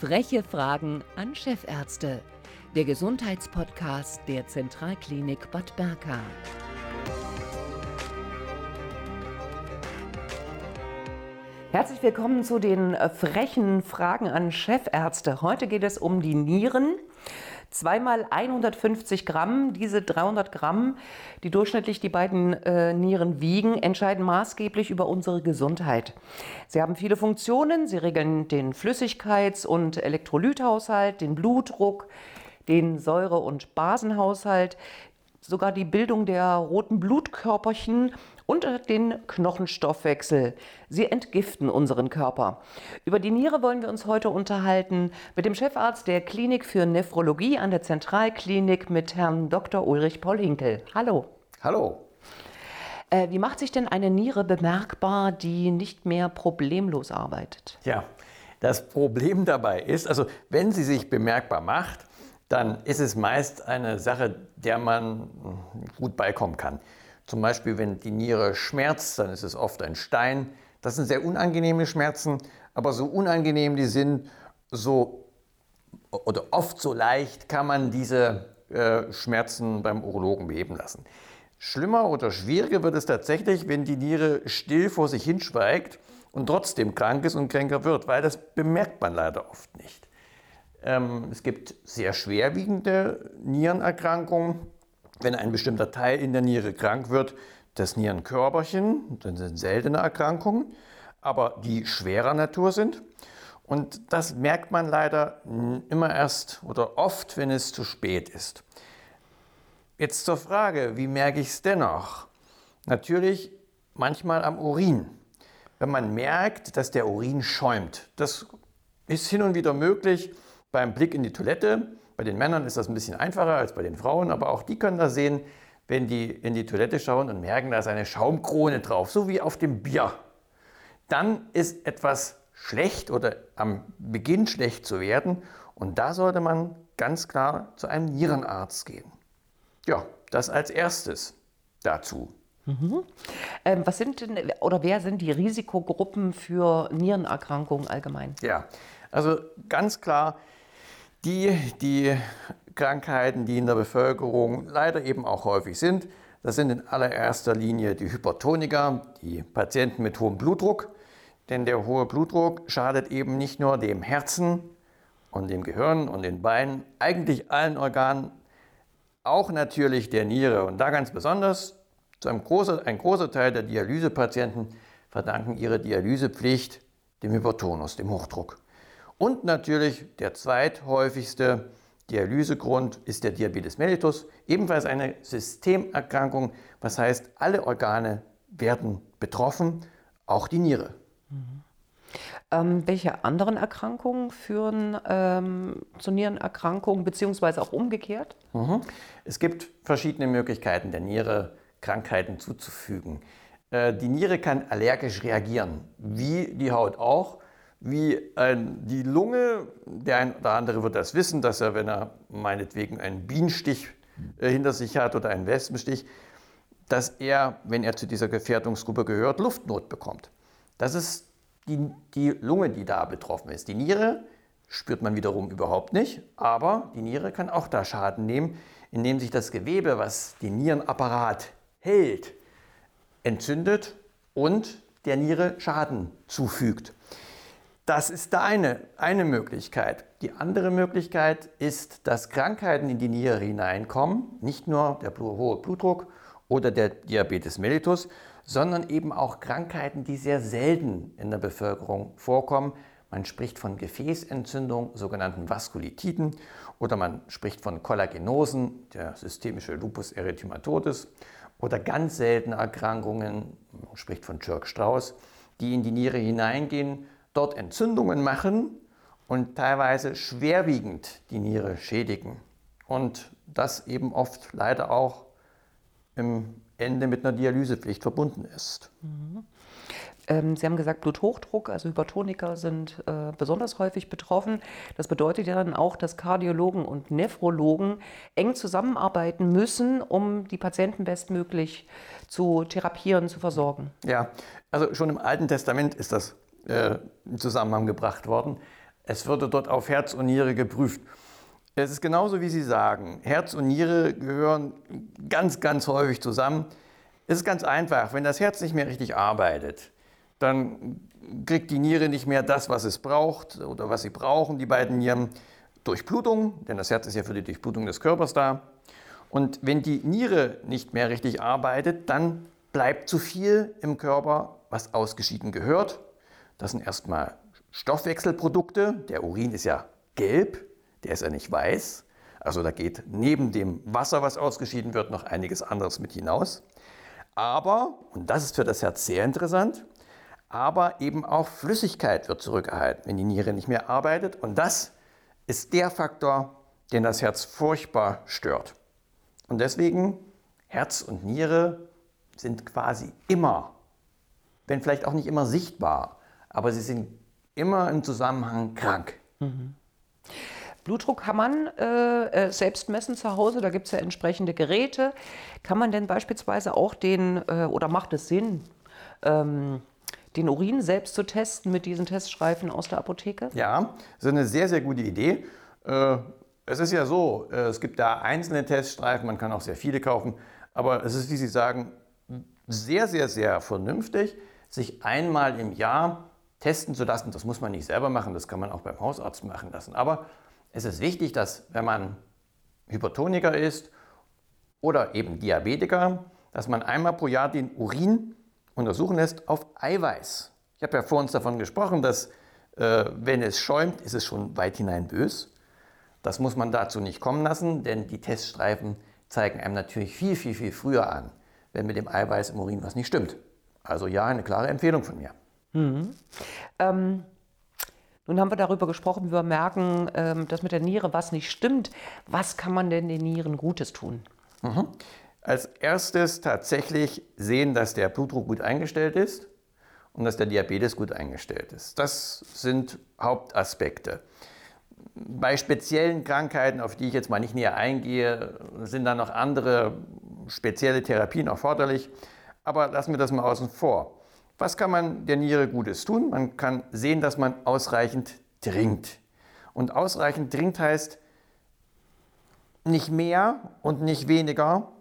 Freche Fragen an Chefärzte. Der Gesundheitspodcast der Zentralklinik Bad Berka. Herzlich willkommen zu den äh, frechen Fragen an Chefärzte. Heute geht es um die Nieren. Zweimal 150 Gramm, diese 300 Gramm, die durchschnittlich die beiden äh, Nieren wiegen, entscheiden maßgeblich über unsere Gesundheit. Sie haben viele Funktionen. Sie regeln den Flüssigkeits- und Elektrolythaushalt, den Blutdruck, den Säure- und Basenhaushalt, sogar die Bildung der roten Blutkörperchen und den Knochenstoffwechsel. Sie entgiften unseren Körper. Über die Niere wollen wir uns heute unterhalten mit dem Chefarzt der Klinik für Nephrologie an der Zentralklinik mit Herrn Dr. Ulrich Paul Hinkel. Hallo. Hallo. Äh, wie macht sich denn eine Niere bemerkbar, die nicht mehr problemlos arbeitet? Ja, das Problem dabei ist, also wenn sie sich bemerkbar macht, dann ist es meist eine Sache, der man gut beikommen kann. Zum Beispiel, wenn die Niere schmerzt, dann ist es oft ein Stein. Das sind sehr unangenehme Schmerzen, aber so unangenehm die sind, so oder oft so leicht kann man diese äh, Schmerzen beim Urologen beheben lassen. Schlimmer oder schwieriger wird es tatsächlich, wenn die Niere still vor sich hinschweigt und trotzdem krank ist und kränker wird, weil das bemerkt man leider oft nicht. Ähm, es gibt sehr schwerwiegende Nierenerkrankungen, wenn ein bestimmter Teil in der Niere krank wird, das Nierenkörperchen, das sind seltene Erkrankungen, aber die schwerer Natur sind. Und das merkt man leider immer erst oder oft, wenn es zu spät ist. Jetzt zur Frage, wie merke ich es dennoch? Natürlich manchmal am Urin. Wenn man merkt, dass der Urin schäumt. Das ist hin und wieder möglich beim Blick in die Toilette. Bei den Männern ist das ein bisschen einfacher als bei den Frauen, aber auch die können das sehen, wenn die in die Toilette schauen und merken, da ist eine Schaumkrone drauf, so wie auf dem Bier. Dann ist etwas schlecht oder am Beginn schlecht zu werden und da sollte man ganz klar zu einem Nierenarzt gehen. Ja, das als erstes dazu. Mhm. Ähm, was sind denn oder wer sind die Risikogruppen für Nierenerkrankungen allgemein? Ja, also ganz klar die, die Krankheiten, die in der Bevölkerung leider eben auch häufig sind, das sind in allererster Linie die Hypertoniker, die Patienten mit hohem Blutdruck. Denn der hohe Blutdruck schadet eben nicht nur dem Herzen und dem Gehirn und den Beinen, eigentlich allen Organen, auch natürlich der Niere. Und da ganz besonders, zu einem großen, ein großer Teil der Dialysepatienten verdanken ihre Dialysepflicht dem Hypertonus, dem Hochdruck. Und natürlich der zweithäufigste Dialysegrund ist der Diabetes mellitus, ebenfalls eine Systemerkrankung, was heißt, alle Organe werden betroffen, auch die Niere. Mhm. Ähm, welche anderen Erkrankungen führen ähm, zu Nierenerkrankungen, beziehungsweise auch umgekehrt? Mhm. Es gibt verschiedene Möglichkeiten, der Niere Krankheiten zuzufügen. Äh, die Niere kann allergisch reagieren, wie die Haut auch wie ein, die Lunge. Der eine oder andere wird das wissen, dass er, wenn er meinetwegen einen Bienenstich äh, hinter sich hat oder einen Wespenstich, dass er, wenn er zu dieser Gefährdungsgruppe gehört, Luftnot bekommt. Das ist die, die Lunge, die da betroffen ist. Die Niere spürt man wiederum überhaupt nicht, aber die Niere kann auch da Schaden nehmen, indem sich das Gewebe, was den Nierenapparat hält, entzündet und der Niere Schaden zufügt. Das ist da eine, eine Möglichkeit. Die andere Möglichkeit ist, dass Krankheiten in die Niere hineinkommen, nicht nur der hohe Blutdruck oder der Diabetes mellitus, sondern eben auch Krankheiten, die sehr selten in der Bevölkerung vorkommen. Man spricht von Gefäßentzündung, sogenannten Vaskulitiden, oder man spricht von Kollagenosen, der systemische Lupus erythematodes, oder ganz seltene Erkrankungen, man spricht von Church-Strauss, die in die Niere hineingehen, dort Entzündungen machen und teilweise schwerwiegend die Niere schädigen. Und das eben oft leider auch im Ende mit einer Dialysepflicht verbunden ist. Mhm. Ähm, Sie haben gesagt, Bluthochdruck, also Hypertoniker sind äh, besonders häufig betroffen. Das bedeutet ja dann auch, dass Kardiologen und Nephrologen eng zusammenarbeiten müssen, um die Patienten bestmöglich zu therapieren, zu versorgen. Ja, also schon im Alten Testament ist das äh, in Zusammenhang gebracht worden. Es würde dort auf Herz und Niere geprüft. Es ist genauso, wie Sie sagen. Herz und Niere gehören ganz, ganz häufig zusammen. Es ist ganz einfach. Wenn das Herz nicht mehr richtig arbeitet, dann kriegt die Niere nicht mehr das, was es braucht oder was sie brauchen, die beiden Nieren. Durchblutung, denn das Herz ist ja für die Durchblutung des Körpers da. Und wenn die Niere nicht mehr richtig arbeitet, dann bleibt zu viel im Körper, was ausgeschieden gehört. Das sind erstmal Stoffwechselprodukte. Der Urin ist ja gelb, der ist ja nicht weiß. Also da geht neben dem Wasser, was ausgeschieden wird, noch einiges anderes mit hinaus. Aber, und das ist für das Herz sehr interessant, aber eben auch Flüssigkeit wird zurückgehalten, wenn die Niere nicht mehr arbeitet. Und das ist der Faktor, den das Herz furchtbar stört. Und deswegen, Herz und Niere sind quasi immer, wenn vielleicht auch nicht immer sichtbar, aber sie sind immer im Zusammenhang krank. Mhm. Blutdruck kann man äh, äh, selbst messen zu Hause, da gibt es ja entsprechende Geräte. Kann man denn beispielsweise auch den, äh, oder macht es Sinn, ähm, den Urin selbst zu testen mit diesen Teststreifen aus der Apotheke? Ja, das ist eine sehr, sehr gute Idee. Äh, es ist ja so, äh, es gibt da einzelne Teststreifen, man kann auch sehr viele kaufen, aber es ist, wie Sie sagen, sehr, sehr, sehr vernünftig, sich einmal im Jahr testen zu lassen. Das muss man nicht selber machen, das kann man auch beim Hausarzt machen lassen. Aber es ist wichtig, dass wenn man Hypertoniker ist oder eben Diabetiker, dass man einmal pro Jahr den Urin untersuchen lässt auf Eiweiß. Ich habe ja vor uns davon gesprochen, dass äh, wenn es schäumt, ist es schon weit hinein bös. Das muss man dazu nicht kommen lassen, denn die Teststreifen zeigen einem natürlich viel, viel, viel früher an, wenn mit dem Eiweiß im Urin was nicht stimmt. Also ja, eine klare Empfehlung von mir. Mhm. Ähm, nun haben wir darüber gesprochen, wie wir merken, ähm, dass mit der Niere was nicht stimmt. Was kann man denn den Nieren Gutes tun? Mhm. Als erstes tatsächlich sehen, dass der Blutdruck gut eingestellt ist und dass der Diabetes gut eingestellt ist. Das sind Hauptaspekte. Bei speziellen Krankheiten, auf die ich jetzt mal nicht näher eingehe, sind dann noch andere spezielle Therapien erforderlich. Aber lassen wir das mal außen vor. Was kann man der Niere Gutes tun? Man kann sehen, dass man ausreichend trinkt. Und ausreichend trinkt heißt nicht mehr und nicht weniger,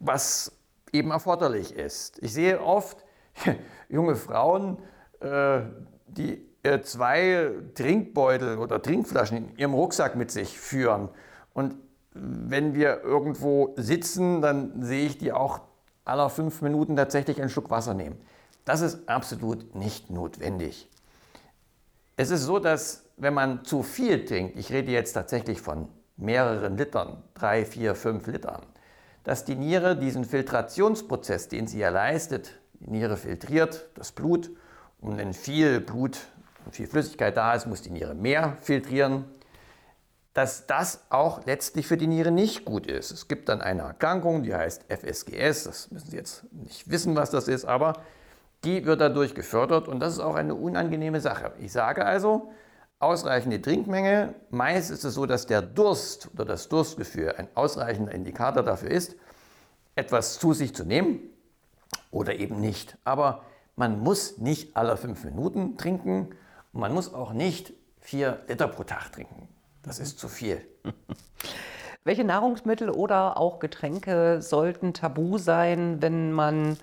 was eben erforderlich ist. Ich sehe oft junge Frauen, äh, die äh, zwei Trinkbeutel oder Trinkflaschen in ihrem Rucksack mit sich führen. Und wenn wir irgendwo sitzen, dann sehe ich die auch aller fünf Minuten tatsächlich einen Schluck Wasser nehmen. Das ist absolut nicht notwendig. Es ist so, dass wenn man zu viel trinkt, ich rede jetzt tatsächlich von mehreren Litern, drei, vier, fünf Litern, dass die Niere diesen Filtrationsprozess, den sie ja leistet, die Niere filtriert das Blut und wenn viel Blut und viel Flüssigkeit da ist, muss die Niere mehr filtrieren, dass das auch letztlich für die Niere nicht gut ist. Es gibt dann eine Erkrankung, die heißt FSGS, das müssen Sie jetzt nicht wissen, was das ist, aber die wird dadurch gefördert und das ist auch eine unangenehme Sache. Ich sage also, ausreichende Trinkmenge. Meist ist es so, dass der Durst oder das Durstgefühl ein ausreichender Indikator dafür ist, etwas zu sich zu nehmen oder eben nicht. Aber man muss nicht alle fünf Minuten trinken und man muss auch nicht vier Liter pro Tag trinken. Das ist zu viel. Welche Nahrungsmittel oder auch Getränke sollten tabu sein, wenn man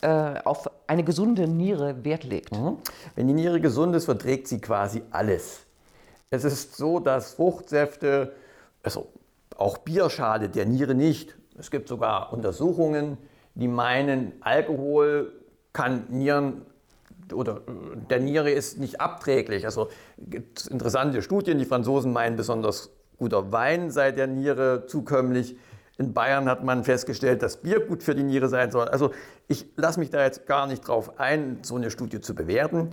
äh, auf eine gesunde Niere Wert legt. Mhm. Wenn die Niere gesund ist, verträgt sie quasi alles. Es ist so, dass Fruchtsäfte, also auch Bier schadet der Niere nicht. Es gibt sogar Untersuchungen, die meinen, Alkohol kann Nieren oder der Niere ist nicht abträglich. Also gibt es interessante Studien. Die Franzosen meinen, besonders guter Wein sei der Niere zukömmlich. In Bayern hat man festgestellt, dass Bier gut für die Niere sein soll. Also ich lasse mich da jetzt gar nicht drauf ein, so eine Studie zu bewerten.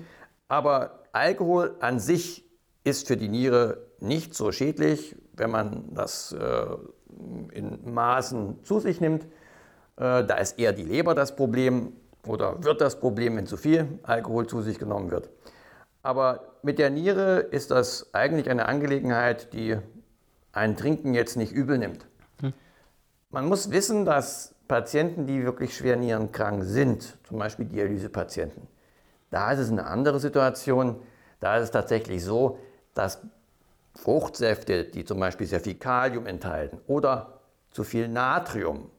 Aber Alkohol an sich ist für die Niere nicht so schädlich, wenn man das äh, in Maßen zu sich nimmt. Äh, da ist eher die Leber das Problem oder wird das Problem, wenn zu viel Alkohol zu sich genommen wird. Aber mit der Niere ist das eigentlich eine Angelegenheit, die ein Trinken jetzt nicht übel nimmt. Man muss wissen, dass Patienten, die wirklich schwer nierenkrank sind, zum Beispiel Dialysepatienten, da ist es eine andere Situation. Da ist es tatsächlich so, dass Fruchtsäfte, die zum Beispiel sehr viel Kalium enthalten oder zu viel Natrium,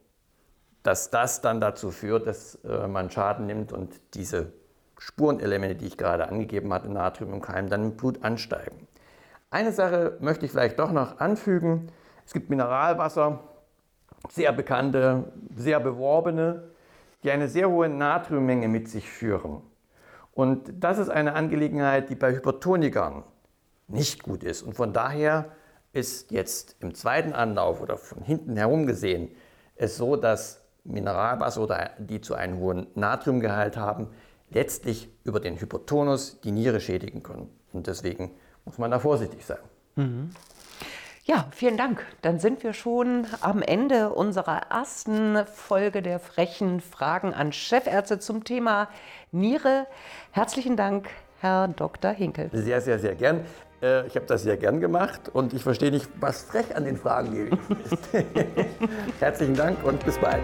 dass das dann dazu führt, dass äh, man Schaden nimmt und diese Spurenelemente, die ich gerade angegeben hatte, Natrium im Keim, dann im Blut ansteigen. Eine Sache möchte ich vielleicht doch noch anfügen. Es gibt Mineralwasser, sehr bekannte, sehr beworbene, die eine sehr hohe Natriummenge mit sich führen. Und das ist eine Angelegenheit, die bei Hypertonikern nicht gut ist. Und von daher ist jetzt im zweiten Anlauf oder von hinten herum gesehen es so, dass Mineralwasser oder die zu einem hohen Natriumgehalt haben, letztlich über den Hypertonus die Niere schädigen können. Und deswegen muss man da vorsichtig sein. Mhm. Ja, vielen Dank. Dann sind wir schon am Ende unserer ersten Folge der frechen Fragen an Chefärzte zum Thema Niere. Herzlichen Dank, Herr Dr. Hinkel. Sehr, sehr, sehr gern. Äh, ich habe das sehr gern gemacht und ich verstehe nicht, was frech an den Fragen gewesen ist. Herzlichen Dank und bis bald.